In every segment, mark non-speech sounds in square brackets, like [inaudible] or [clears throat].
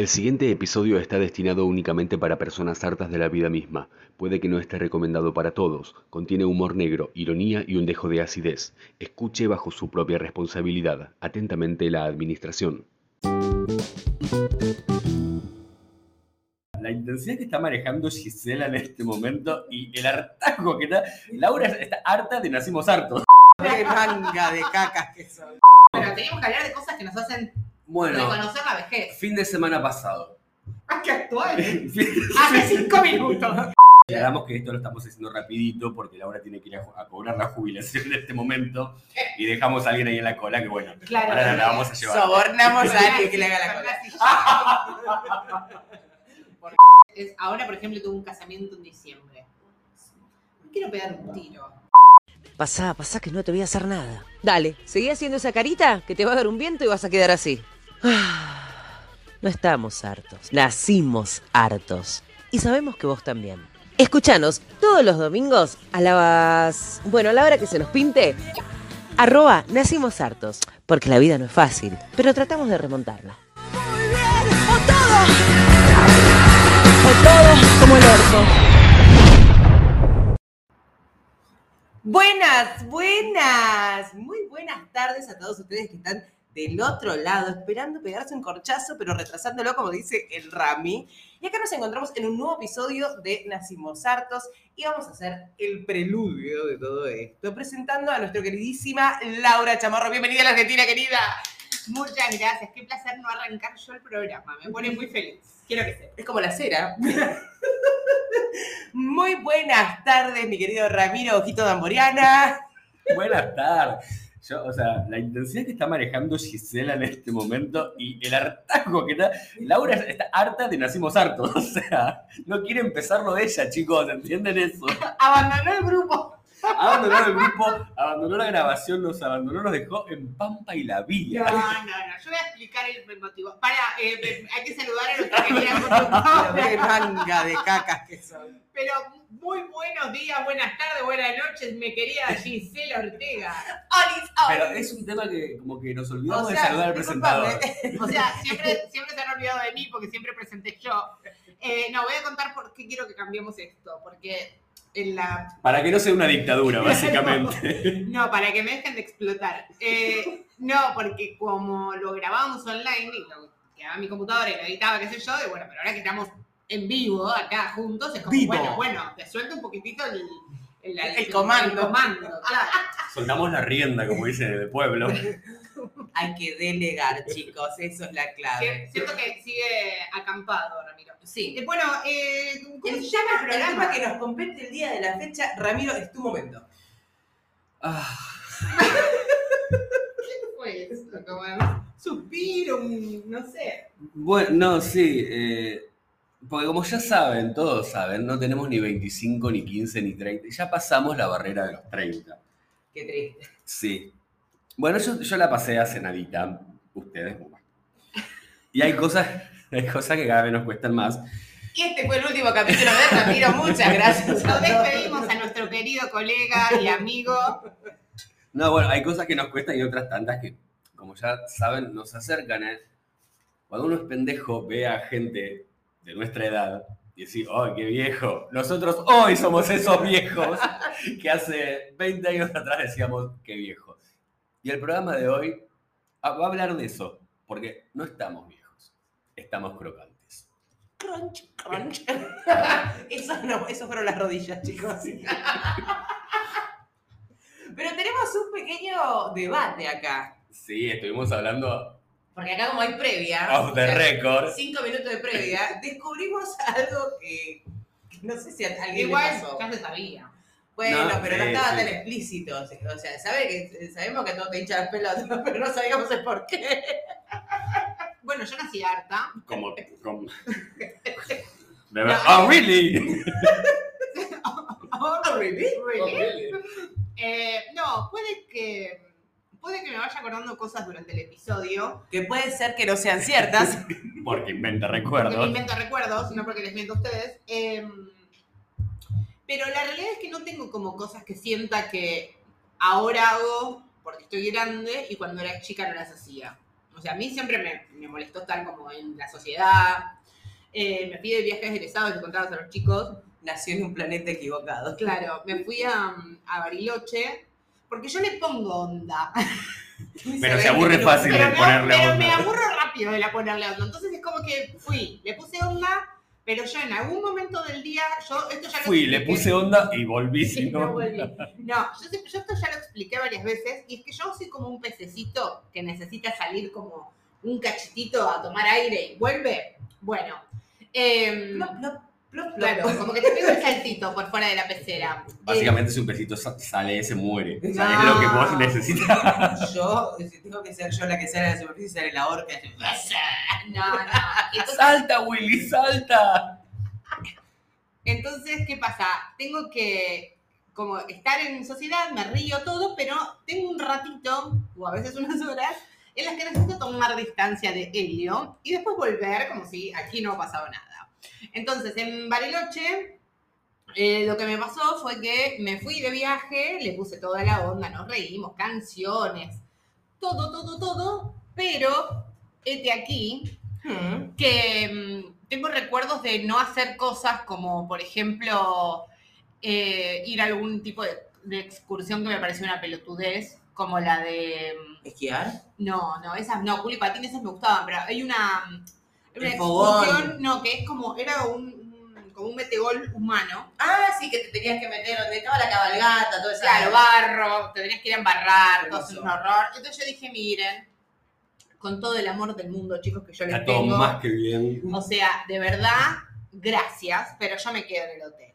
El siguiente episodio está destinado únicamente para personas hartas de la vida misma. Puede que no esté recomendado para todos. Contiene humor negro, ironía y un dejo de acidez. Escuche bajo su propia responsabilidad. Atentamente la Administración. La intensidad que está manejando Gisela en este momento y el hartazgo que está. Laura está harta de nacimos hartos. ¡Qué manga de cacas que son! Pero teníamos que hablar de cosas que nos hacen Bueno, reconocer la vejez. fin de semana pasado. ¡Ah, qué actual! [laughs] Fin- [laughs] Hace cinco minutos. Aclaramos que esto lo estamos haciendo rapidito porque Laura tiene que ir a, cobrar la jubilación en este momento y dejamos a alguien ahí en la cola que bueno, Claro. ahora la vamos a llevar. Sobornamos a alguien que le haga la cola. [laughs] Es- ahora, por ejemplo, tuve un casamiento en diciembre. Quiero pegar un tiro. Pasá, pasá que no te voy a hacer nada. Dale, seguí haciendo esa carita que te va a dar un viento y vas a quedar así. Ah, No estamos hartos, nacimos hartos. Y sabemos que vos también. Escuchanos todos los domingos a las... Bueno, a la hora que se nos pinte. Arroba nacimos hartos. Porque la vida no es fácil, pero tratamos de remontarla. O todo como el orco. Buenas, buenas, muy buenas tardes a todos ustedes que están del otro lado, esperando pegarse un corchazo, pero retrasándolo, como dice el Rami. Y acá nos encontramos en un nuevo episodio de Nacimos Hartos y vamos a hacer el preludio de todo esto, presentando a nuestra queridísima Laura Chamarro. Bienvenida a la Argentina, querida. Muchas gracias. Qué placer no arrancar yo el programa. Me pone muy feliz. Quiero que sepa. Es como la cera. [laughs] Muy buenas tardes, mi querido Ramiro Ojito Damboriana. Buenas tardes. Yo, o sea, la intensidad que está manejando Gisela en este momento y el hartazgo que está. Laura está harta de nacimos hartos. [laughs] O sea, no quiere empezarlo ella, chicos, ¿entienden eso? [laughs] Abandonó el grupo. Abandonó el grupo, abandonó la grabación, nos abandonó, nos dejó en Pampa y la No, Vía. no, no. Yo voy a explicar el motivo. Para, eh, hay que saludar a nuestra querida conductora. Qué manga de cacas que son. Pero muy buenos días, buenas tardes, buenas noches, mi querida Gisela Ortega. Olis, Pero es un tema que como que nos olvidamos O de saludar al presentador. O sea, siempre, siempre se han olvidado de mí porque siempre presenté yo. Eh, no, voy a contar por qué quiero que cambiemos esto. Porque en la. Para que no sea una dictadura, [laughs] básicamente. No, para que me dejen de explotar. Eh, no, porque como lo grabábamos online y lo quedaba en mi computadora y lo editaba, qué sé yo, y bueno, pero ahora que estamos en vivo acá juntos, es como, Vivo. bueno, bueno, te suelto un poquitito el. El, El comando. El comando, claro. Soltamos la rienda, como dicen en el pueblo. Hay que delegar, chicos, eso es la clave. Siento que sigue acampado, Ramiro. Sí. Eh, Bueno, eh, ¿cómo El se llama el programa? que nos compete el día de la fecha, Ramiro, es tu momento. Ah, [laughs] ¿Qué fue eso? Como un suspiro, un, no sé. bueno, no, sí. eh, porque como ya saben, todos saben, no tenemos ni 25, ni 15, ni 30. Ya pasamos la barrera de los 30. Qué triste. Sí. Bueno, yo, yo la pasé hace nadita. Ustedes, bueno. Y hay cosas, hay cosas que cada vez nos cuestan más. Y este fue el último capítulo de Ramiro. Muchas gracias. Nos despedimos a nuestro querido colega y amigo. No, bueno, hay cosas que nos cuestan y otras tantas que, como ya saben, nos acercan. ¿eh? Cuando uno es pendejo, ve a gente de nuestra edad y decir, ¡ay, qué viejo! Nosotros hoy somos esos viejos que hace 20 años atrás decíamos, qué viejo. Y el programa de hoy va a hablar de eso, porque no estamos viejos, estamos crocantes. Crunch, crunch. [laughs] Eso no, eso fueron las rodillas, chicos. [laughs] Pero tenemos un pequeño debate acá. Sí, estuvimos hablando Porque acá como hay previa, off the record. cinco minutos de previa, [laughs] descubrimos algo que, que no sé si a alguien le Igual pasó. ya se sabía. Bueno, No, pero no estaba sí. tan explícito. O sea, sabe que, sabemos que todo te hincha las pelotas, pero no sabíamos el por qué. Bueno, yo nací harta. Como, como... [laughs] De ver- [laughs] ¡Oh, really! Oh, really? Really? Eh, no, puede que. Puede que me vaya acordando cosas durante el episodio. Que puede ser que no sean ciertas. [laughs] Porque inventa Porque me recuerdos. invento recuerdos, no porque les miento a ustedes. Em, pero la realidad es que no tengo como cosas que sienta que ahora hago porque estoy grande y cuando era chica no las hacía. O sea, a mí siempre me, me molestó estar como en la sociedad. Eh, me fui de viajes egresados, le contabas a los chicos. Nació en un planeta equivocado. Claro, me fui a, a Bariloche porque yo le pongo onda. [laughs] Pero se aburre fácil Pero, de ponerle pero me onda. aburro rápido de la ponerle onda. Entonces es como que fui, le puse onda, pero yo en algún momento del día, yo esto ya lo Fui, le puse onda y volví Sí, [laughs] sin no volví. No, yo, esto ya lo expliqué varias veces y es que yo soy como un pececito que necesita salir como un cachitito a tomar aire y vuelve. Bueno, em, Plop, plop, plop, plop. claro, como que te pego el saltito por fuera de la pecera. Básicamente si un pesito sa- sale, se muere. O sea, No. es lo que vos necesitas. Yo, si tengo que ser yo la que sale a la superficie, sale la orca. y Eh, no, no. Entonces, ¡Salta, Willy, salta! Entonces, ¿qué pasa? Tengo que como estar en sociedad, me río todo, pero tengo un ratito, o a veces unas horas, en las que necesito tomar distancia de Helio y después volver como si aquí no ha pasado nada. Entonces, en Bariloche, eh, lo que me pasó fue que me fui de viaje, le puse toda la onda, nos reímos, canciones, todo, todo, todo, pero este aquí Hmm. que mm, tengo recuerdos de no hacer cosas como, por ejemplo, eh, ir a algún tipo de, de excursión que me pareció una pelotudez, como la de... mm, ¿Esquiar? No, no, esas no, Juli Patín, esas me gustaban, pero hay una, mm, una El fogón. no, que es como, era un, un- como un metegol humano. Ah, sí, que te tenías que meter donde estaba la cabalgata, todo eso. Claro, barro, te tenías que ir a embarrar, todo es un horror. Entonces yo dije, miren, con todo el amor del mundo, chicos, que yo les Está todo tengo, más que bien. O sea, de verdad, gracias, pero yo me quedo en el hotel.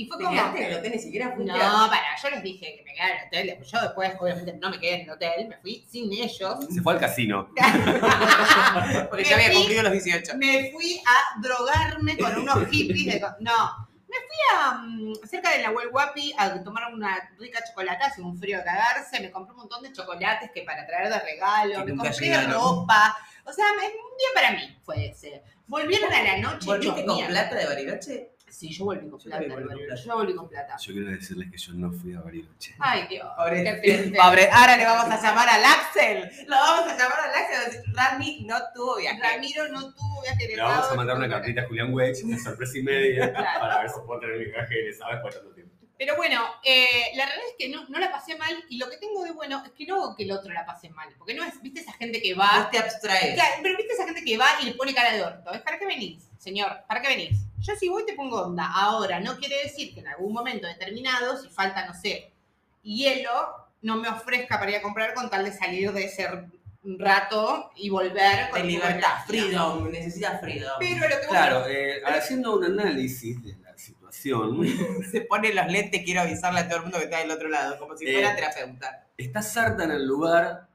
Y fue ¿Te como. quedaste en el hotel? Ni siquiera fuiste No, para, yo les dije que me quedara en el hotel. Yo después, obviamente, no me quedé en el hotel, me fui sin ellos. Se fue al casino. [laughs] Porque ya había Me fui- cumplido los 18. Me fui a drogarme con unos hippies de. No, me fui a. mm, cerca de la Guapi a tomar una rica chocolate, hace un frío de cagarse. Me compré un montón de chocolates que para traer de regalo. Que Me compré llegaron. ropa. O sea, me- un día para mí fue ese. Volvieron a la noche. ¿Volviste con plata de Bariloche? Sí, yo volví con Yo plata. volví. Yo volví con plata. Yo quiero decirles que yo no fui a Bariloche. Ay, Dios. Pobre, qué triste. pobre. Ahora le vamos a llamar al Axel. Lo vamos a llamar al Axel. Rami no tuvo viaje. Ramiro no tuvo viaje Le vamos a mandar una cartita a Julián Weich, una sorpresa y media, [laughs] Claro. para ver si puedo tener mi viaje, ¿sabes? Tanto tiempo. Pero bueno, eh, la realidad es que no, no la pasé mal y lo que tengo de bueno es que no hago que el otro la pase mal. Porque no es, viste esa gente que va. Vos te abstraes. Claro, pero viste esa gente que va y le pone cara de orto. ¿Es para qué venís, señor? ¿Para qué venís? Yo si voy te pongo onda. Ahora, no quiere decir que en algún momento determinado, si falta, no sé, hielo, no me ofrezca para ir a comprar con tal de salir de ese rato y volver con De libertad, freedom. Necesitas freedom. Pero lo que vos Claro, eh, haciendo un análisis de situación, [laughs] Se pone los lentes, quiero avisarle a todo el mundo que está del otro lado, como si Eh, fuera terapeuta. estás harta en el lugar,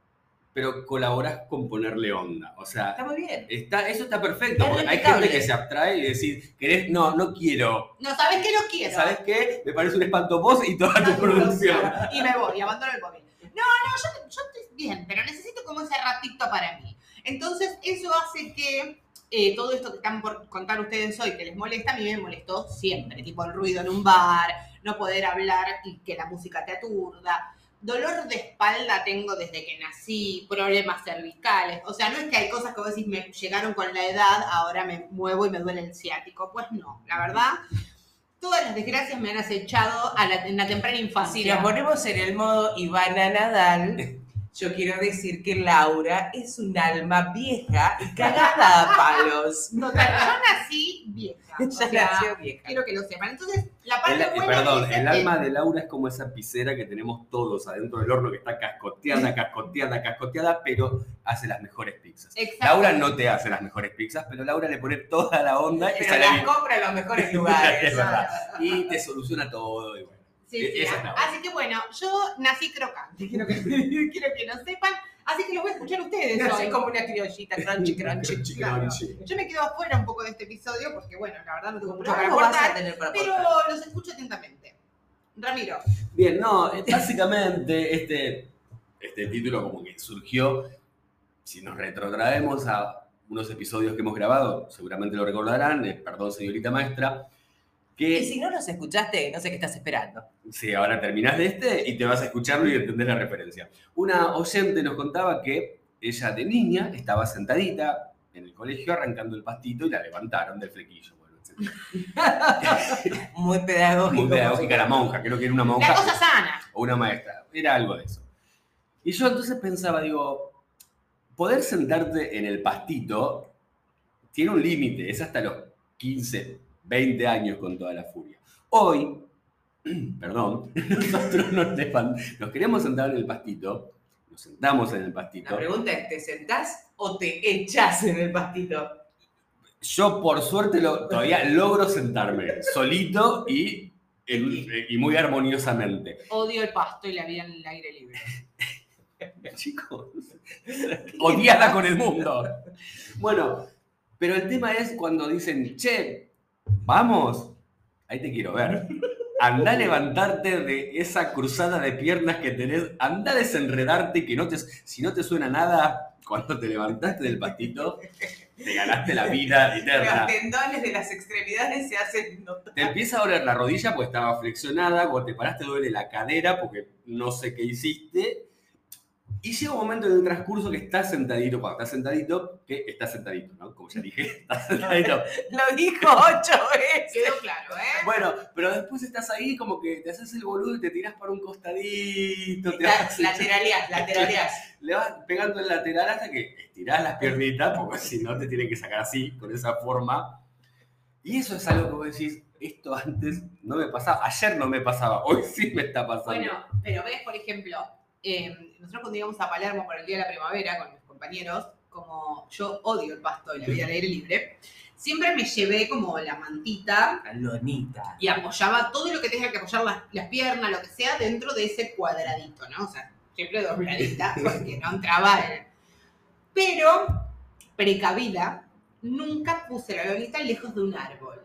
pero colaborás con ponerle onda. O sea, Está muy bien. está, eso está perfecto, Es porque hay gente que se abstrae y decir, ¿querés? No, no quiero. No, ¿sabes qué? No quiero. ¿Sabes qué? Me parece un espanto vos y toda tu producción. Y me voy, abandono el móvil. No, no, yo, yo estoy bien, pero necesito como ese ratito para mí. Entonces, eso hace que eh, todo esto que están por contar ustedes hoy, que les molesta, a mí me molestó siempre. Tipo el ruido en un bar, no poder hablar y que la música te aturda. Dolor de espalda tengo desde que nací, problemas cervicales. O sea, no es que hay cosas que vos decís me llegaron con la edad, ahora me muevo y me duele el ciático. Pues no, la verdad, todas las desgracias me han acechado a la- en la temprana infancia. Si nos ponemos en el modo Ivana Nadal, yo quiero decir que Laura es un alma vieja y cagada a palos. [laughs] Total, yo nací vieja. [laughs] o Ya sea, nació vieja. Quiero que lo sepan. Entonces, la parte El- eh, buena perdón, el alma de Laura es como esa piscera que tenemos todos adentro del horno que está cascoteada, cascoteada, cascoteada, pero hace las mejores pizzas. Exacto. Laura no te hace las mejores pizzas, pero Laura le pone toda la onda y Pero sale las bien. compra en los mejores lugares. [laughs] Es verdad. Y te soluciona todo. Bueno. Sí, E- sí, esa es la. Así que bueno, yo nací crocante, [laughs] quiero que, quiero que lo sepan. Así que lo voy a escuchar ustedes No, hoy. soy como una criollita, crunchy, crunchy. Claro. Yo me quedo afuera un poco de este episodio porque, bueno, la verdad no tengo mucho para aportar, pero aportar. los escucho atentamente. Ramiro, Bien, no, eh, básicamente este, este título como que surgió, si nos retrotraemos a unos episodios que hemos grabado, seguramente lo recordarán, eh, perdón señorita maestra, que Y si no los escuchaste, no sé qué estás esperando. Sí, ahora terminás de este y te vas a escucharlo y entender la referencia. Una oyente nos contaba que ella de niña estaba sentadita en el colegio arrancando el pastito y la levantaron del flequillo. Bueno, etcétera. [laughs] Muy pedagógico. Muy pedagógica la monja, creo que era una La monja cosa sana. o una maestra, era algo de eso. Y yo entonces pensaba, digo, poder sentarte en el pastito tiene un límite, es hasta los 15, 20 años con toda la furia. Hoy, [clears throat] perdón, [clears throat] nosotros nos, nos queremos sentar en el pastito, nos sentamos en el pastito. La pregunta es, ¿te sentás o te echás en el pastito? Yo por suerte lo- todavía logro sentarme solito y, en- y muy armoniosamente. Odio el pasto y la vida en el aire libre. [laughs] Chicos, odiada con el mundo. [laughs] Bueno, pero el tema es cuando dicen, che, vamos, ahí te quiero ver. Anda a levantarte de esa cruzada de piernas que tenés, anda a desenredarte que no te, si no te suena nada, cuando te levantaste del pastito, te ganaste la vida eterna. Los tendones de las extremidades se hacen notar. Te empieza a doler la rodilla porque estaba flexionada, cuando te paraste duele la cadera porque no sé qué hiciste. Y llega un momento en el transcurso que estás sentadito, cuando estás sentadito, que estás sentadito, ¿no? Como ya dije, [laughs] estás sentadito. Lo dijo ocho veces. Quedó claro, ¿eh? Bueno, pero después estás ahí como que te haces el boludo y te tirás para un costadito, te vas, Lateralías, lateralías. le vas pegando el lateral hasta que estirás las piernitas, porque si no te tienen que sacar así, con esa forma. Y eso es algo que vos decís, esto antes no me pasaba, ayer no me pasaba, hoy sí me está pasando. Bueno, pero ves, por ejemplo, eh, nosotros cuando íbamos a Palermo por el Día de la Primavera con mis compañeros, como yo odio el pasto y la vida al aire libre, siempre me llevé como la mantita La lonita. y apoyaba todo lo que tenga que apoyar las, las piernas, lo que sea, dentro de ese cuadradito, ¿no? O sea, siempre dobladita, [laughs] porque no entraba en... Pero, precavida, nunca puse la lonita lejos de un árbol.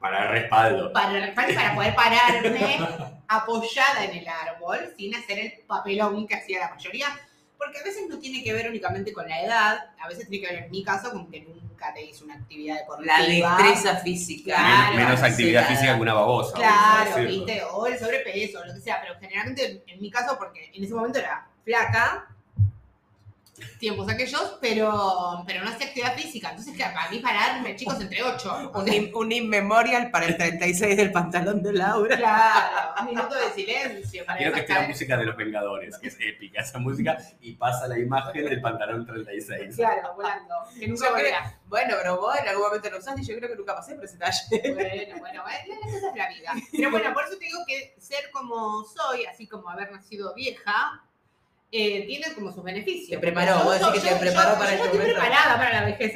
Para respaldo. Para, para poder pararme [laughs] apoyada en el árbol sin hacer el papelón que hacía la mayoría. Porque a veces no tiene que ver únicamente con la edad, a veces tiene que ver en mi caso con que nunca te hice una actividad deportiva. La destreza física. Claro, menos, menos actividad sí, física que una babosa. Claro, viste, o el sobrepeso, o lo que sea, pero generalmente en, en mi caso, porque en ese momento era flaca, tiempos aquellos, pero, pero no hacía actividad física. Entonces, que para mí pararme, chicos, entre ocho. Un, un inmemorial para el 36 del pantalón de Laura. Claro, un minuto de silencio. Para Quiero que esté la música de los Vengadores, que es épica esa música, y pasa la imagen del pantalón 36. Claro, volando. Que nunca creo-. Bueno, pero vos en algún momento lo usaste y yo creo que nunca pasé por ese talle. Bueno, bueno, bueno, esa es la vida. Pero bueno, por eso te digo que ser como soy, así como haber nacido vieja, eh, tiene como sus beneficios. Te preparó, vos decís que te preparó para yo este estoy momento. preparada para la vejez.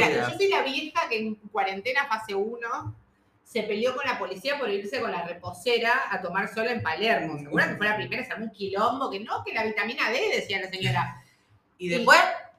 La- yo soy la vieja que en cuarentena fase 1 se peleó con la policía por irse con la reposera a tomar sol en Palermo. Seguro que fue la primera, se armó un quilombo, que no, que la vitamina D, decía la señora. Y después,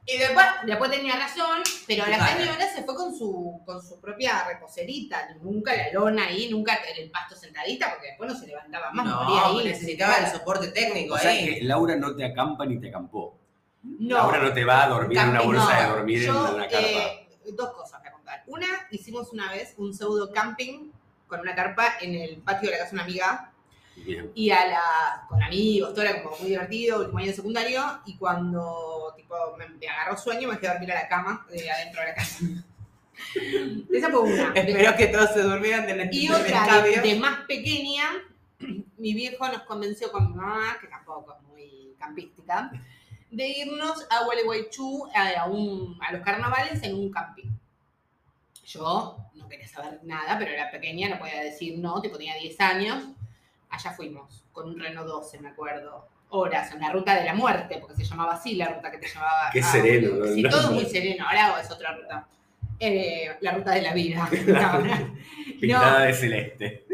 Y después, después tenía razón, pero la Claro. señora se fue con su, con su propia reposerita, nunca la lona ahí, nunca en el pasto sentadita, porque después no se levantaba más, moría no, ahí. necesitaba el soporte técnico O sea ahí. que Laura no te acampa ni te acampó. No, Laura no te va a dormir en una bolsa no. de dormir Yo, en una carpa. eh, dos cosas voy a contar. Una, hicimos una vez un pseudo camping con una carpa en el patio de la casa de una amiga Bien. y a la, con amigos, todo era como muy divertido, último año de secundario, y cuando tipo, me, me agarró sueño me fui a dormir a la cama de adentro de la casa. [laughs] Esa fue una. Espero que todos se durmieran del Y otra, de, de más pequeña, [clears throat] mi viejo nos convenció con mi mamá, que tampoco es muy campística, de irnos a Gualeguaychú a, a un- a los carnavales en un camping. Yo no quería saber nada, pero era pequeña, no podía decir no, tipo tenía 10 años. Allá fuimos, con un Renault 12, me acuerdo. Horas, en la ruta de la muerte, porque se llamaba así la ruta que te llevaba. Qué sereno, ¿no? Sí, todo muy sereno. Ahora es otra ruta. Eh, la ruta de la vida. [laughs] No, Pintada de celeste.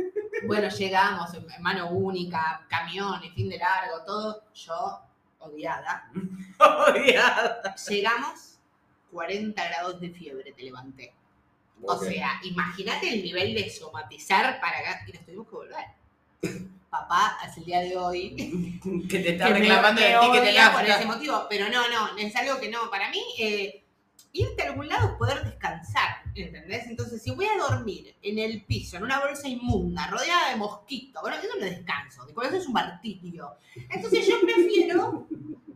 bueno, llegamos en mano única, camiones, fin de largo, todo. Yo, odiada. [laughs] Odiada. Llegamos, 40 grados de fiebre te levanté. O sea, imagínate el nivel de somatizar para acá. Y nos tuvimos que volver. Papá, hasta el día de hoy, [laughs] Que te está que reclamando me de ti que te odia por ese motivo. Pero no, no, es algo que no. Para mí, eh, irte a algún lado es poder descansar, ¿entendés? Entonces, si voy a dormir en el piso, en una bolsa inmunda, rodeada de mosquitos, bueno, eso no es descanso, con eso es un martirio. Entonces yo prefiero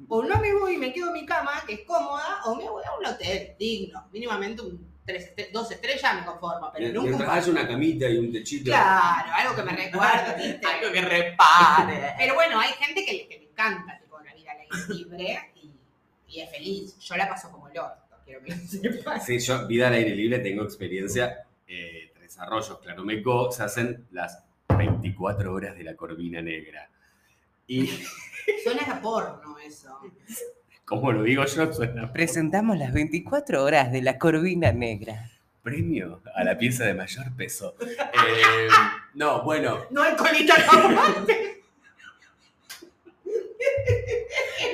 o no me voy y me quedo en mi cama, que es cómoda, o me voy a un hotel digno, mínimamente un tres, estre- dos estrellas me conformo, pero nunca un Mientras una camita y un techito. Claro, algo que me recuerde, [laughs] ¿viste? Algo que repare. Pero bueno, hay gente que, le- que le encanta tipo, la vida al aire libre y, y es feliz. Yo la paso como el orto, quiero que sepas. Sí, yo, vida al aire libre, tengo experiencia. Eh, Tres Arroyos, Claromeco, se hacen las 24 horas de la Corvina Negra. Y, Suena a porno eso. [laughs] como lo digo yo, suena Presentamos las 24 horas de la Corvina Negra. premio a la pieza de mayor peso. [laughs] Eh, no, bueno, No hay colita que aguante.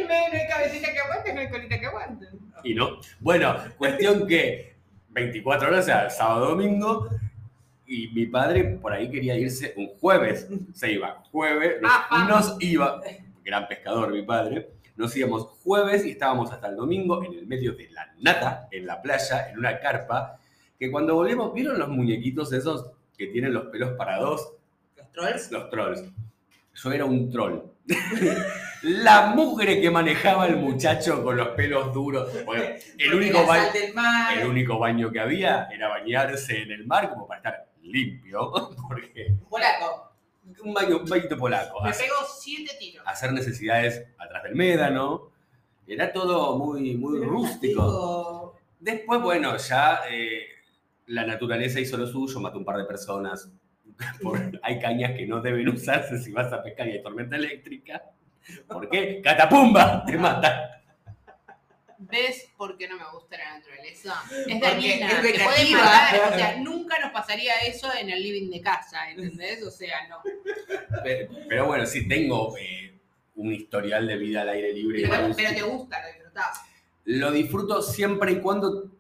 no, no hay cabecita que aguante, no hay colita que aguante. y no. Bueno, cuestión que 24 horas, o sea, sábado, domingo, y mi padre por ahí quería irse un jueves. Se iba jueves, nos, Ajá. nos iba, gran pescador mi padre, nos íbamos jueves y estábamos hasta el domingo en el medio de la nata, en la playa, en una carpa, que cuando volvimos, ¿vieron los muñequitos esos que tienen los pelos para dos? ¿Los trolls? Los trolls. Yo era un troll. [laughs] La mugre que manejaba el muchacho con los pelos duros. Bueno, el [laughs] único, baño, el único baño que había era bañarse en el mar como para estar limpio. [laughs] Porque Polaco. Un bañito polaco. Me Hacer, pego siete tiros. hacer necesidades atrás del médano. Era todo muy, muy rústico. Después, bueno, ya eh, la naturaleza hizo lo suyo, mató un par de personas. [laughs] Por- hay cañas que no deben usarse si vas a pescar y hay tormenta eléctrica. [laughs] ¿Por qué? ¡Catapumba! Te mata. ¿Ves por qué no me gusta la naturaleza? Es dañina. es te puede matar. O sea, [laughs] nunca nos pasaría eso en el living de casa, ¿entendés? O sea, no. Pero, pero bueno, sí, tengo eh, un historial de vida al aire libre. Pero te gusta, lo disfrutás. Lo disfruto siempre y cuando,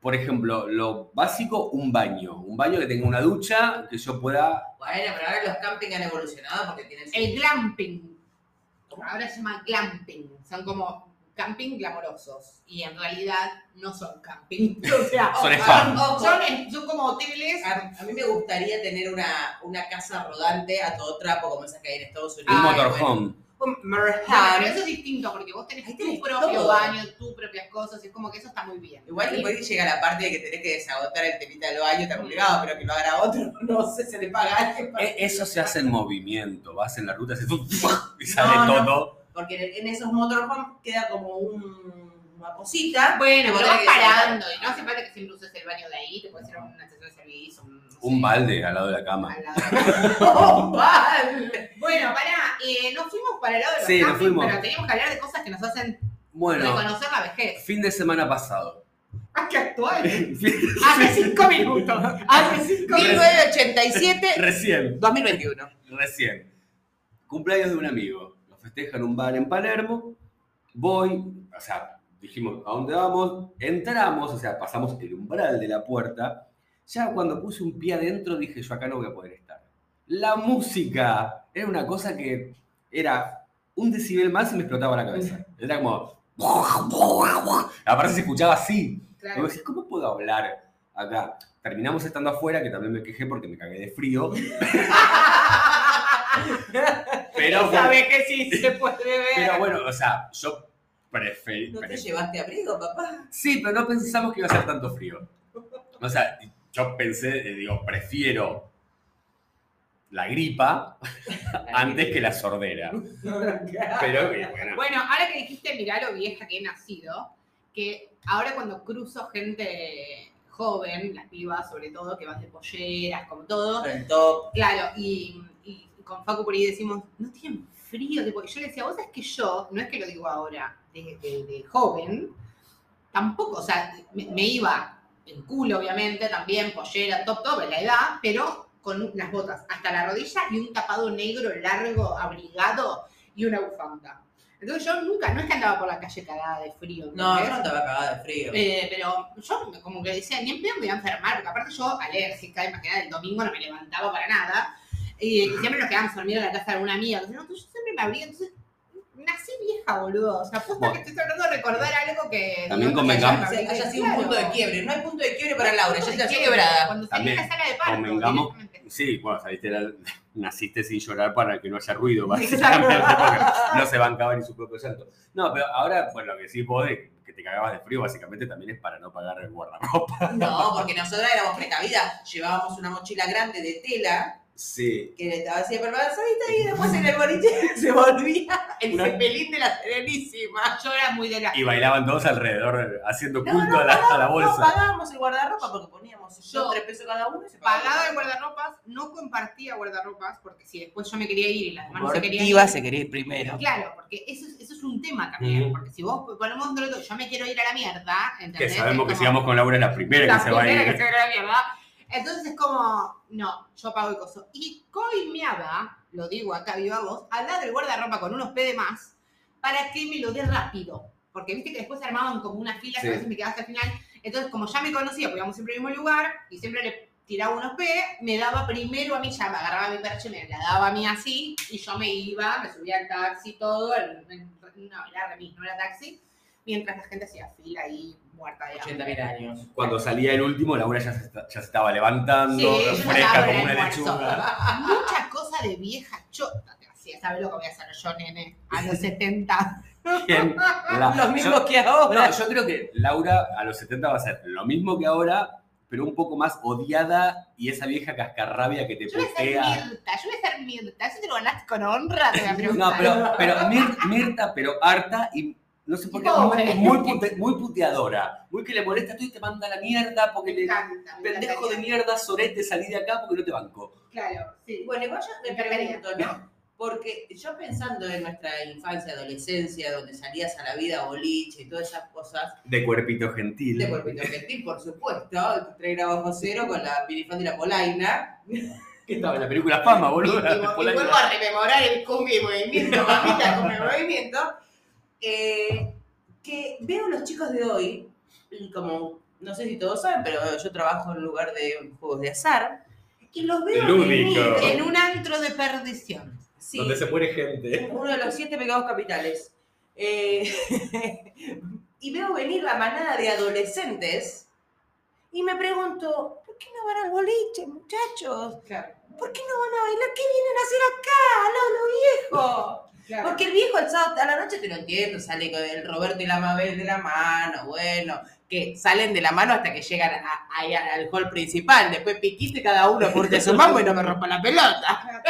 por ejemplo, lo básico, un baño. Un baño que tenga una ducha, que yo pueda... Bueno, pero ahora los camping han evolucionado porque tienen... El glamping. Ahora se llama glamping. Son como camping glamorosos. Y en realidad no son camping. [laughs] O sea, Son o- son, son como hoteles. A, a mí me gustaría tener una, una casa rodante a todo trapo como esas que hay en Estados Unidos. Un motorhome. No, pero eso es distinto porque vos tenés Ahí tu tenés propio todo. baño, tus propias cosas. Es como que eso está muy bien. Igual después llega la parte de que tenés que desagotar el temita del baño, está complicado, pero que lo haga otro, [laughs] no sé, se le paga a alguien para- E- Eso se hace en movimiento. Vas en la ruta, haces [laughs] y sale No, no. Porque en, en esos motorhomes queda como un- una cosita. Bueno, que vos vas que parando y no hace falta que siempre uses el baño de ahí, te puede ser una estación de servicio. Un, no Un sé, balde al lado de la cama. al lado. ¡Oh, [laughs] vale! [laughs] Bueno, pará, eh, nos fuimos para el lado de los Sí, nos camping, fuimos. pero teníamos que hablar de cosas que nos hacen Bueno, reconocer la vejez. fin de semana pasado. ¡Ah, qué actual! [laughs] Hace cinco minutos. Hace cinco minutos. 1987, Recién. 2021. Recién. Cumpleaños de un amigo. Lo festeja en un bar en Palermo. Voy, o sea, dijimos, ¿a dónde vamos? Entramos, o sea, pasamos el umbral de la puerta. Ya cuando puse un pie adentro dije, yo acá no voy a poder estar. La música era una cosa que era un decibel más y me explotaba la cabeza. Era como... [laughs] Aparte se escuchaba así. Claro. decís, ¿cómo puedo hablar acá? Terminamos estando afuera, que también me quejé porque me cagué de frío. [laughs] Pero, Sabe que sí se puede ver. pero bueno, o sea, yo preferí. ¿No te llevaste abrigo, papá? Sí, pero no pensamos que iba a ser tanto frío. O sea, yo pensé, eh, digo, prefiero la gripa antes que la sordera. [laughs] Pero eh, bueno, Bueno, ahora que dijiste, mirá lo vieja que he nacido, que ahora cuando cruzo gente joven, las pibas sobre todo, que van de polleras, como todo, top. claro, y con Facu por ahí decimos, no tienen frío, tipo, yo le decía, vos sabés que yo, no es que lo digo ahora, de, de- de joven, tampoco, o sea, me, me iba en culo, obviamente, también, pollera, top, top, en la edad, pero con unas botas hasta la rodilla y un tapado negro largo, abrigado y una bufanda. Entonces yo nunca, no es que andaba por la calle cagada de frío. No, yo no estaba cagada de frío. Eh, pero yo como que decía, ni en pedo me voy a enfermar, porque aparte yo alérgica, imagínate, el domingo no me levantaba para nada. Y siempre nos quedábamos a dormir en la casa de alguna amiga. Entonces, no, yo siempre me abría, entonces nací vieja, boludo. O sea, apuesta Bueno. que estoy tratando de recordar algo que... También convengamos- haya- haya, sido un punto de quiebre. No hay punto de quiebre para Laura, ya quiebre. quebrada. Cuando salí de la sala de parto, convengamos- sí, bueno, saliste la, [laughs] naciste sin llorar para que no haya ruido, [laughs] básicamente, porque no se bancaba ni su propio llanto. No, pero ahora, bueno, lo que sí vos de que te cagabas de frío, básicamente también es para no pagar el guardarropa. No, porque nosotras éramos precavidas. Llevábamos una mochila grande de tela Sí. que estaba así permanecida y después en el boliche [laughs] se volvía el Una- cepelín de la Serenísima. Yo era muy de la. Y bailaban todos alrededor haciendo culto no, a, la, a la No, bolsa. pagábamos el guardarropa porque poníamos Yo tres pesos cada uno y se pagaba. Pagaba el guardarropas, no compartía guardarropas, porque si después yo me quería ir y las demás no se querían ir. Se quería ir primero. Claro, porque eso es, eso es un tema también. Mm. Porque si vos ponemos un yo me quiero ir a la mierda, Que ¿entendés? sabemos que si vamos con Laura es la primera la que se va a primera que ir. se va a la mierda. Entonces es como, no, yo pago el coso. Y coimeaba, lo digo acá viva voz, al lado del guardarropa con unos P de más para que me lo dé rápido. Porque viste que después se armaban como una fila Sí. a veces me quedaba hasta el final. Entonces, como ya me conocía, porque íbamos siempre al mismo lugar y siempre le tiraba unos P, me daba primero a mí, ya me agarraba mi perche, me la daba a mí así, y yo me iba, me subía al taxi, todo, en- no, era remis, no era taxi, mientras la gente hacía fila ahí, muerta de hambre. 80.000 años. Cuando salía el último, Laura ya se, ya se estaba levantando, Sí, ya fresca como una lechuga. Mucha cosa de vieja chota te hacía. ¿Sabes lo que voy a hacer yo, nene? A los [laughs] 70. ¿Quién? La- Los mismos yo, que ahora. no, yo creo que Laura a los 70 va a ser lo mismo que ahora, pero un poco más odiada y esa vieja cascarrabia que te Yo voy a ser. Mirta, yo voy a ser Mirta. ¿Eso te lo ganaste con honra? Te voy a [laughs] No, preguntar. pero, pero Mir- Mirta, pero harta y no sé por qué, Pobre. muy, muy, pute- muy puteadora. Muy que le molesta tú y te manda a la mierda porque Me le. me Pendejo de mierda, sorete, salí de acá porque no te banco. Claro, sí. Bueno, igual yo me pregunto, ¿no? Porque yo pensando en nuestra infancia, adolescencia, donde salías a la vida boliche y todas esas cosas, De cuerpito gentil. de cuerpito gentil, por supuesto, 3 grados bajo cero con la minifan de la Polaina. Que estaba en la película Fama, Y, boludo. y- y vuelvo a rememorar el cumbia y movimiento, mamita, con el movimiento. Eh, que veo los chicos de hoy, como no sé si todos saben, pero yo trabajo en un lugar de juegos de azar, y los veo Lúdico. En un antro de perdición. Sí, Donde se muere gente. uno de los siete pecados capitales. Eh, [laughs] y veo venir la manada de adolescentes y me pregunto, ¿por qué no van al boliche, muchachos? ¿Por qué no van a bailar? ¿Qué vienen a hacer acá, Lolo Porque el viejo el sábado a la noche te lo entiendo, sale con el Roberto y la Mabel de la mano, bueno, que salen de la mano hasta que llegan a- al hall principal, después piquiste cada uno por su mambo y no me rompa la pelota.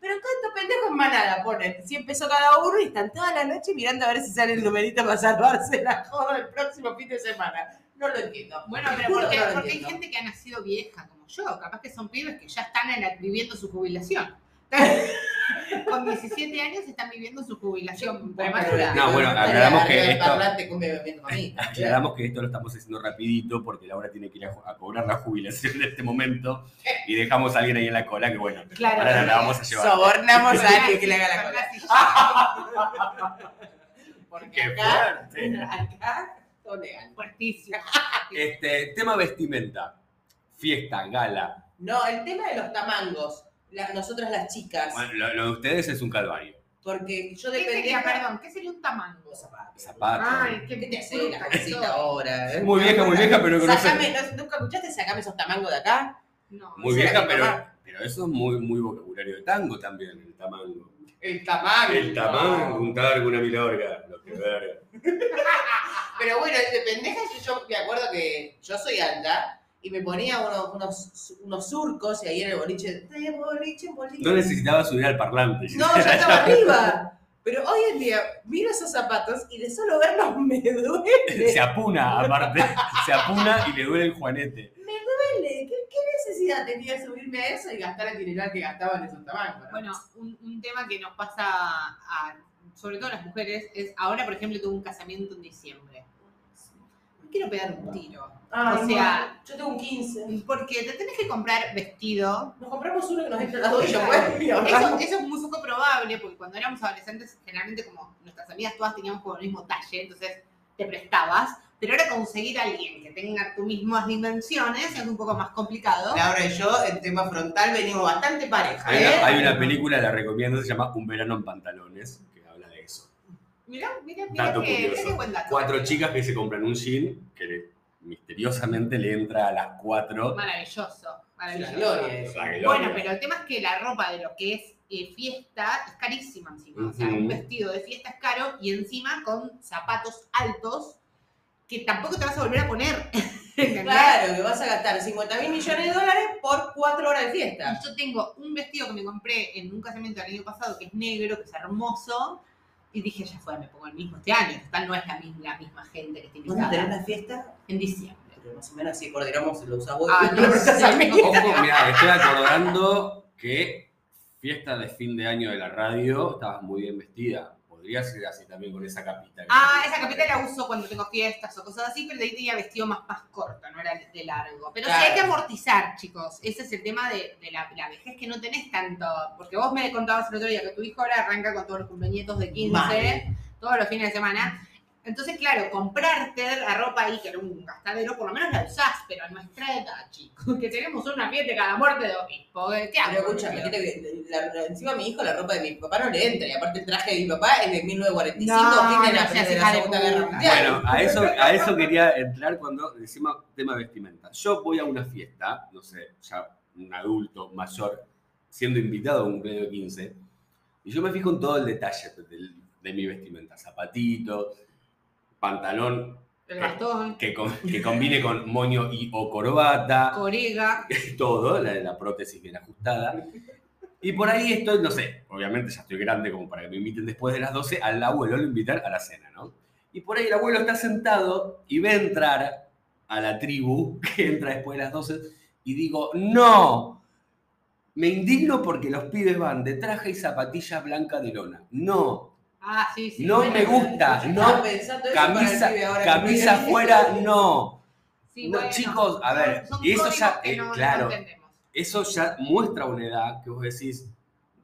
Pero acá estos pendejos en manada ponen 100 pesos cada uno y están toda la noche mirando a ver si sale el numerito para salvarse la joda el próximo fin de semana. No lo entiendo. Bueno, pero porque, no porque hay gente que ha nacido vieja como yo. Capaz que son pibes que ya están en la- viviendo su jubilación. [laughs] Con 17 años están viviendo su jubilación prematura. No, bueno, aclaramos que esto-. [laughs] Aclaramos que esto lo estamos haciendo rapidito porque Laura tiene que ir a, cobrar la jubilación en este momento y dejamos a alguien ahí en la cola que bueno, Claro. ahora la vamos a llevar. Sobornamos a alguien que le haga la cola. [laughs] Porque ¡Qué acá, fuerte! acá, todo legal. Fuertísimo. Este, tema vestimenta, fiesta, gala. No, el tema de los tamangos, la- nosotras las chicas, Bueno, lo, lo de ustedes es un calvario. porque yo ¿Qué sería, dependía... perdón, qué sería un tamango? Zapatos. Ay, qué, ¿Qué te hace la sos. ahora? eh? Muy vieja, muy vieja, pero no conoce. Sacame, ¿no- ¿Nunca escuchaste? Sacame esos tamangos de acá. No. Muy vieja, pero, pero eso es muy, muy vocabulario de tango también, el tamango. El tamango. El tamango, un targo, una milorga. Lo que verga. [laughs] Pero bueno, de pendeja yo, yo me acuerdo que yo soy alta y me ponía unos, unos, unos surcos y ahí en el boliche, "Eh, boliche, boliche. No necesitaba subir al parlante. No, yo estaba arriba. Pero hoy en día miro esos zapatos y de solo verlos [laughs] me duele. Se apuna, aparte. Se apuna y le duele el juanete. Me duele. ¿Qué, qué necesidad tenía de subirme a eso y gastar el dinero que gastaban esos tamangos? no? Bueno, un, un tema que nos pasa a, sobre todo a las mujeres, es ahora, por ejemplo, tuve un casamiento en diciembre. Quiero pegar un tiro. Ay, o sea- no, yo tengo un 15. Porque te tenés que comprar vestido. Nos compramos uno que nos entra las dos y yo pues. Eso, eso es muy poco probable, porque cuando éramos adolescentes, generalmente como nuestras amigas todas teníamos como el mismo talle, entonces te prestabas. Pero ahora conseguir a alguien que tenga tus mismas dimensiones es un poco más complicado. Laura y yo, en tema frontal, venimos bastante pareja. Hay ¿eh? una, hay una película, la recomiendo, se llama Un verano en pantalones, que habla de eso. Mirá, mirá, mirá Dato que, curioso. qué buen dato. Cuatro chicas que se compran un jean que le- misteriosamente le entra a las cuatro. Maravilloso. Maravilloso. La gloria eso. La gloria. Bueno, pero el tema es que la ropa de lo que es eh, fiesta es carísima encima. O sea, un vestido de fiesta es caro y encima con zapatos altos que tampoco te vas a volver a poner. [laughs] Claro, que vas a gastar 50 mil millones de dólares por cuatro horas de fiesta. Yo tengo un vestido que me compré en un casamiento el año pasado que es negro, que es hermoso. Y dije, ya fue, me pongo el mismo este año. Total, no es la misma, la misma gente que está ¿Dónde tenés invitada. la fiesta? En diciembre. Pero más o menos así coordinamos los abuelos. Ah, no [laughs] sé, no- Ojo, mira, estoy acordando que fiesta de fin de año de la radio, estabas muy bien vestida. Podría ser así también con esa capita. Ah, esa capita la uso cuando tengo fiestas o cosas así, pero de ahí tenía vestido más, más corto, no era de largo. Pero Claro. sí hay que amortizar, chicos. Ese es el tema de, de la, la vejez que no tenés tanto. Porque vos me contabas el otro día que tu hijo ahora arranca con todos los cumpleaños de 15, Mal. todos los fines de semana. Entonces, claro, comprarte la ropa ahí, que era un gastadero, por lo menos la usás, pero a nuestra edad, chicos, que tenemos una fiesta cada muerte de obispo. ¿Qué hago? Pero escúchame, ¿qué te- la- la- encima a mi hijo la ropa de mi papá no le entra. Y aparte el traje de mi papá es de 1945, No, fin de la, de de Segunda. Guerra Mundial. Bueno, a eso, a eso quería entrar cuando decimos tema vestimenta. Yo voy a una fiesta, no sé, ya un adulto mayor, siendo invitado a un cumpleaños de 15, y yo me fijo en todo el detalle del- de, mi vestimenta. Zapatitos, pantalón El bastón, que, com- que combine con moño y o corbata, corega. [laughs] todo, la, la prótesis bien ajustada. Y por ahí estoy, no sé, obviamente ya estoy grande como para que me inviten después de las 12, al abuelo lo invitar a la cena, ¿no? Y por ahí el abuelo está sentado y ve entrar a la tribu [laughs] que entra después de las 12 y digo, no, me indigno porque los pibes van de traje y zapatilla blanca de lona. No, Ah, sí, sí. No bueno, me gusta, no. camisa, camisa afuera, no. Sí, No, bueno, chicos, a ver, son y eso ya, que eh, no- claro. Eso ya muestra una edad que vos decís,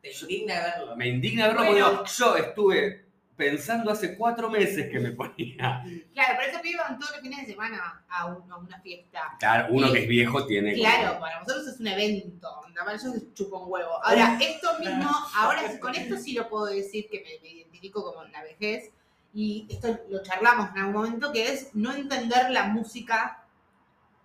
Te indigna verlo. me indigna verlo Bueno. porque yo estuve pensando hace cuatro meses que me ponía. Claro, pero esos pibes van todos los fines de semana a, un- a una fiesta. Claro, uno Y- que es viejo tiene. Claro, para nosotros es un evento. Para ellos es chupa un huevo. Ahora, esto mismo, ahora con esto sí lo puedo decir que me, me identifico como la vejez. Y esto lo charlamos en algún momento, que es no entender la música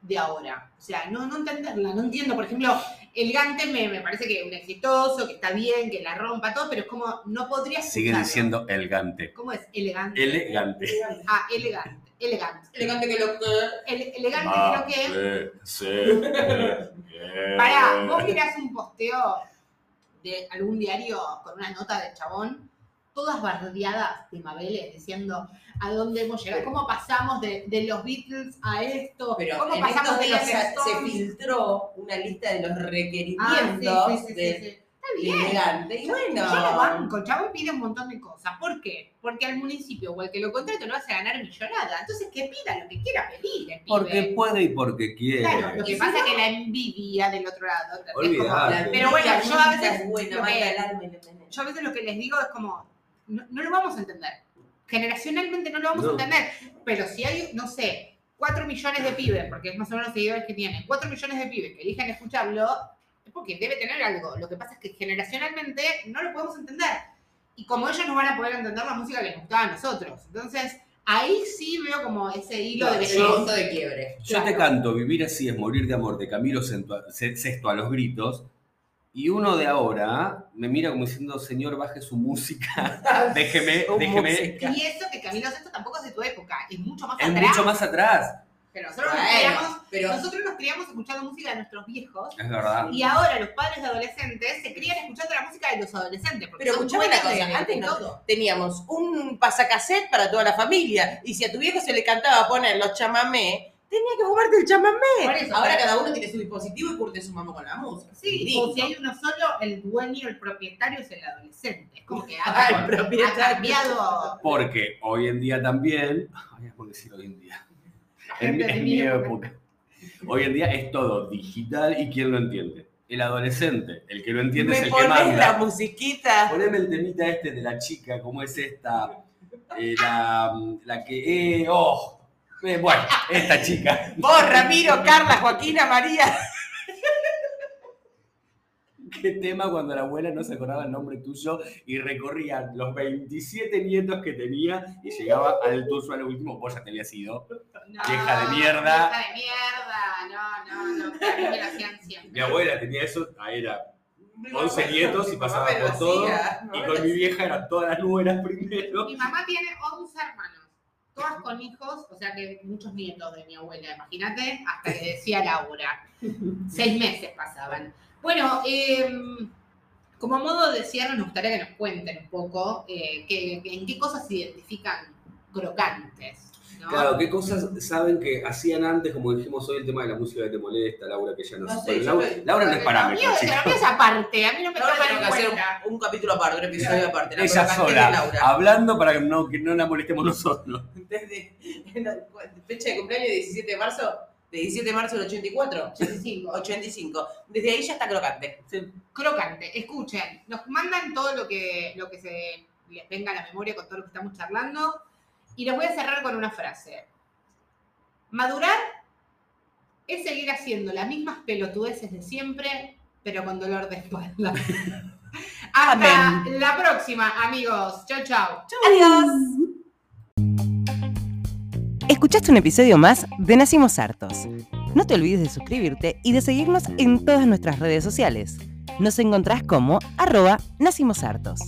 de ahora. O sea, no, no entenderla. No entiendo, por ejemplo, el Gante me, me parece que es un exitoso, que está bien, que la rompa, todo, pero es como, no podría Sigue escucharlo. diciendo elegante. ¿Cómo es? Elegante. Elegante. Ah, elegante. Elegante. Elegante que lo El- elegante Ah, creo que. sí, sí, Pará, vos mirás un posteo de algún diario con una nota del chabón, todas bardeadas de Mabeles diciendo a dónde hemos llegado, cómo pasamos de, de los Beatles a esto, Pero cómo en pasamos estos de los se, se Stones. filtró una lista de los Ah, sí, requerimientos sí, sí, sí, de, sí. de bien. elegante. Y bueno, Yo lo banco, chabón pide un montón de cosas. ¿Por qué? Porque al municipio o el que lo contrate no hace ganar millonada. Entonces que pida lo que quiera pedir, el pibe. Porque puede y porque quiere. Claro, lo que pasa es que la envidia del otro lado. Olvidate. Como- Pero bueno, yo a veces buena, lo que- yo a veces lo que les digo es como, no, no lo vamos a entender. Generacionalmente no lo vamos No. a entender. Pero si hay, no sé, 4 millones de pibes, porque es más o menos los seguidores que tienen, 4 millones de pibes que eligen escucharlo, es porque debe tener algo. Lo que pasa es que generacionalmente no lo podemos entender. Y como ellos no van a poder entender la música que nos gustaba a nosotros. Entonces, ahí sí veo como ese hilo de quiebre. Yo te canto Vivir así es morir de amor de Camilo Sexto a los gritos. Y uno de ahora me mira como diciendo, señor, baje su música. [laughs] Déjeme, Su déjeme. música. Y eso que Camilo Sesto tampoco es de tu época, es mucho más Es atrás. mucho más atrás. Pero nosotros nos, criamos, pero nosotros nos criamos escuchando música de nuestros viejos Es verdad. Y ahora los padres de adolescentes se crían escuchando la música de los adolescentes. Pero escuchame una cosa, antes de no- todo. teníamos un pasacassette para toda la familia. Y si a tu viejo se le cantaba poner los chamamé, tenía que fumarte el chamamé. Por eso, Ahora cada uno tiene su dispositivo y curte su mamá con la música. Sí, Listo. o si hay uno solo, el dueño, el propietario es el adolescente. Es como que ha, [laughs] el ha propietario. cambiado. Porque hoy en día también, ay, por decir hoy en día, [laughs] en, mi época. hoy en día es todo digital y quién lo entiende. El adolescente, el que lo entiende es Me el que pones manda. la musiquita. Poneme el temita este de la chica, ¿cómo es esta? Eh, la, la que. Eh, oh, eh, bueno, esta chica. Vos, Ramiro, Carla, Joaquina, María. qué tema cuando la abuela no se acordaba el nombre tuyo y recorría los 27 nietos que tenía y llegaba al tuyo al último, vos ya te habías ido. No, Vieja de mierda. Vieja de mierda. No, no, no. A mí me lo hacían siempre. Mi abuela tenía eso, ahí era 11 Mi nietos y pasaba por todo. Y con mi vieja eran todas las nueras primero. Mi mamá tiene 11 hermanos, todas con hijos, o sea que muchos nietos de mi abuela, imagínate, hasta que decía Laura. [laughs] Seis meses pasaban. Bueno, eh, como modo de cierre, nos gustaría que nos cuenten un poco eh, que- en qué cosas se identifican crocantes. ¿No? Claro, qué cosas saben que hacían antes, como dijimos hoy, el tema de la música que te molesta, Laura, que ya no, No sé. Laura, me- Laura no es parámetro, lo mío es aparte, a mí no me toman tengo que hacer un, un capítulo aparte, un episodio aparte. la Ella sola, Laura. hablando para que no, que no la molestemos nosotros. [laughs] Desde la fecha de cumpleaños 17 de marzo, de 17 de marzo del 84. 85. 85. Desde ahí ya está crocante. crocante. Escuchen, nos mandan todo lo que, lo que se les venga a la memoria con todo lo que estamos charlando. Y les voy a cerrar con una frase. Madurar es seguir haciendo las mismas pelotudeces de siempre, pero con dolor de espalda. [laughs] Hasta Amén. la próxima, amigos. Chau, chau. Adiós. Escuchaste un episodio más de Nacimos Hartos. No te olvides de suscribirte y de seguirnos en todas nuestras redes sociales. Nos encontrás como arroba Nacimos Hartos.